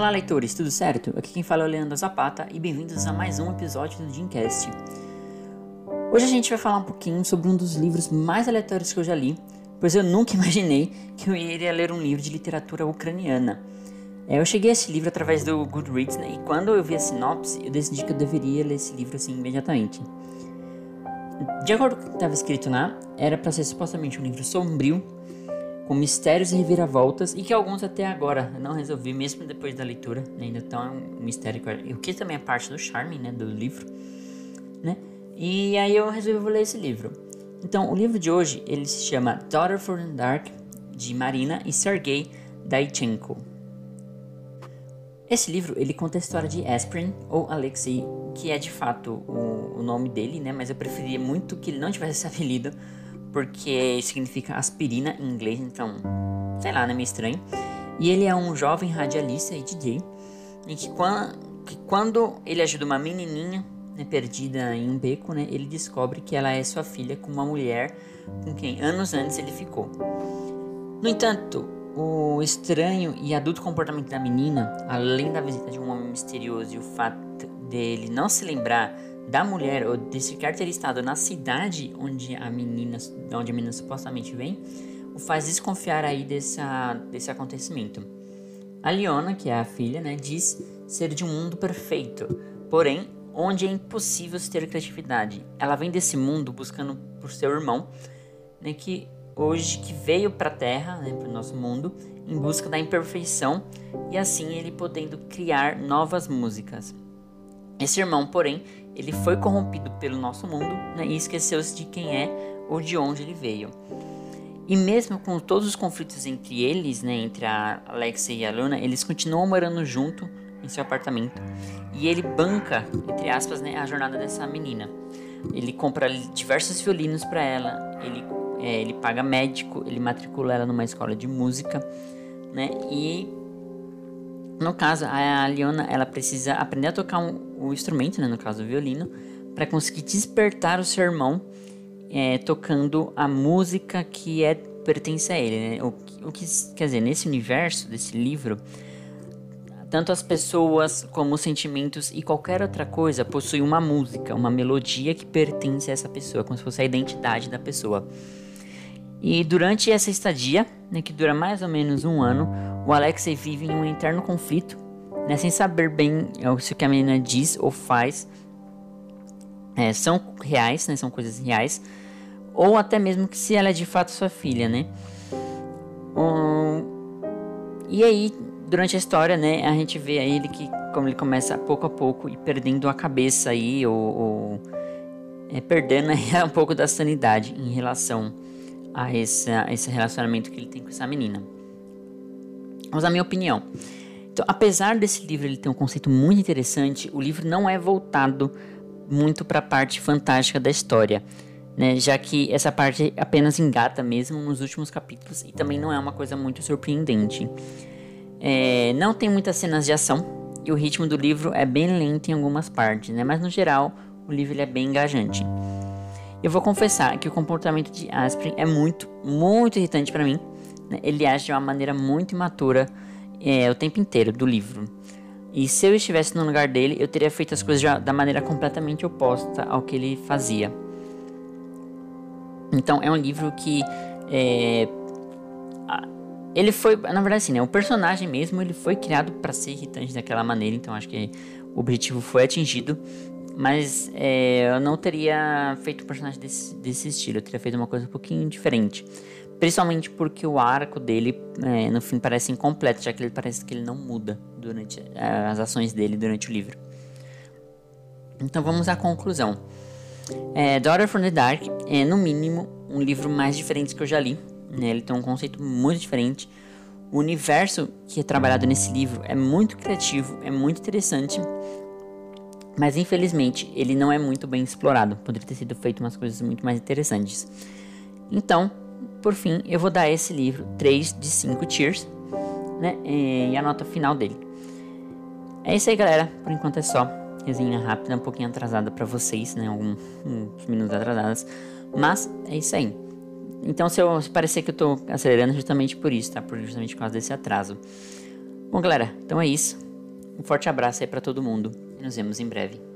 Olá, leitores, tudo certo? Aqui quem fala é o Leandro Zapata e bem-vindos a mais um episódio do Dreamcast. Hoje a gente vai falar um pouquinho sobre um dos livros mais aleatórios que eu já li, pois eu nunca imaginei que eu iria ler um livro de literatura ucraniana. É, eu cheguei a esse livro através do Goodreads né, e quando eu vi a sinopse, eu decidi que eu deveria ler esse livro assim imediatamente. De acordo com o que estava escrito lá, era para ser supostamente um livro sombrio, com mistérios e reviravoltas, e que alguns até agora não resolvi, mesmo depois da leitura, né, ainda estão um mistério, o que também é parte do charme né, do livro. Né? E aí eu resolvi ler esse livro. Então, o livro de hoje ele se chama Daughter from the Dark, de Marina e Sergei Daichenko. Esse livro ele conta a história de Aspirin ou Alexei, que é de fato o, o, nome dele, né? Mas eu preferia muito que ele não tivesse esse apelido, porque significa aspirina em inglês, então sei lá, né? Meio estranho. E ele é um jovem radialista e DJ, em que quando, que quando ele ajuda uma menininha né, perdida em um beco, né? Ele descobre que ela é sua filha com uma mulher com quem anos antes ele ficou. No entanto, o estranho e adulto comportamento da menina, além da visita de um homem misterioso e o fato dele não se lembrar da mulher ou de sequer ter estado na cidade onde a menina, onde a menina supostamente vem, o faz desconfiar aí dessa, desse acontecimento. A Leona, que é a filha, né, diz ser de um mundo perfeito, porém onde é impossível ter criatividade. Ela vem desse mundo buscando por seu irmão, né, que hoje que veio para a Terra, né, para o nosso mundo, em busca da imperfeição e assim ele podendo criar novas músicas. Esse irmão, porém, ele foi corrompido pelo nosso mundo né, e esqueceu-se de quem é ou de onde ele veio. E mesmo com todos os conflitos entre eles, né, entre a Alexia e a Luna, eles continuam morando junto em seu apartamento. E ele banca, entre aspas, né, a jornada dessa menina. Ele compra diversos violinos para ela, ele é, ele paga médico, ele matricula ela numa escola de música, né? E no caso, a Leona ela precisa aprender a tocar um, o instrumento, né? No caso, o violino, para conseguir despertar o seu irmão é, tocando a música que é pertence a ele, né? O, o que quer dizer nesse universo desse livro tanto as pessoas como os sentimentos e qualquer outra coisa possuem uma música, uma melodia que pertence a essa pessoa, como se fosse a identidade da pessoa. E durante essa estadia, né, que dura mais ou menos um ano, o Alexei vive em um interno conflito, né, sem saber bem é, se o que a menina diz ou faz é, são reais, né, são coisas reais, ou até mesmo que se ela é de fato sua filha, né. Um, e aí, durante a história, né, a gente vê ele que como ele começa pouco a pouco e perdendo a cabeça aí, ou, ou é, perdendo aí um pouco da sanidade em relação a esse, a esse relacionamento que ele tem com essa menina. Vamos a minha opinião. Então, apesar desse livro ele ter um conceito muito interessante, o livro não é voltado muito para a parte fantástica da história, né? Já que essa parte apenas engata mesmo nos últimos capítulos e também não é uma coisa muito surpreendente. É, não tem muitas cenas de ação e o ritmo do livro é bem lento em algumas partes, né? Mas no geral o livro ele é bem engajante. Eu vou confessar que o comportamento de Aspirin é muito, muito irritante para mim. Né? Ele age de uma maneira muito imatura é, o tempo inteiro do livro. E se eu estivesse no lugar dele, eu teria feito as coisas da maneira completamente oposta ao que ele fazia. Então é um livro que é, ele foi, na verdade, assim, né? O personagem mesmo ele foi criado para ser irritante daquela maneira. Então acho que o objetivo foi atingido. Mas é, eu não teria feito um personagem desse, desse estilo, eu teria feito uma coisa um pouquinho diferente. Principalmente porque o arco dele, é, no fim, parece incompleto, já que ele parece que ele não muda durante é, as ações dele durante o livro. Então vamos à conclusão. É, Daughter from the Dark é, no mínimo, um livro mais diferente que eu já li. Né? Ele tem um conceito muito diferente. O universo que é trabalhado nesse livro é muito criativo, é muito interessante mas infelizmente ele não é muito bem explorado. Poderia ter sido feito umas coisas muito mais interessantes. Então, por fim, eu vou dar esse livro 3 de 5 tiers, né? E a nota final dele. É isso aí, galera. Por enquanto é só. Resenha rápida, um pouquinho atrasada para vocês, né? Alguns minutos atrasadas. Mas é isso aí. Então, se eu se parecer que eu tô acelerando, justamente por isso, tá? Por justamente por causa desse atraso. Bom, galera, então é isso. Um forte abraço aí para todo mundo nos vemos em breve.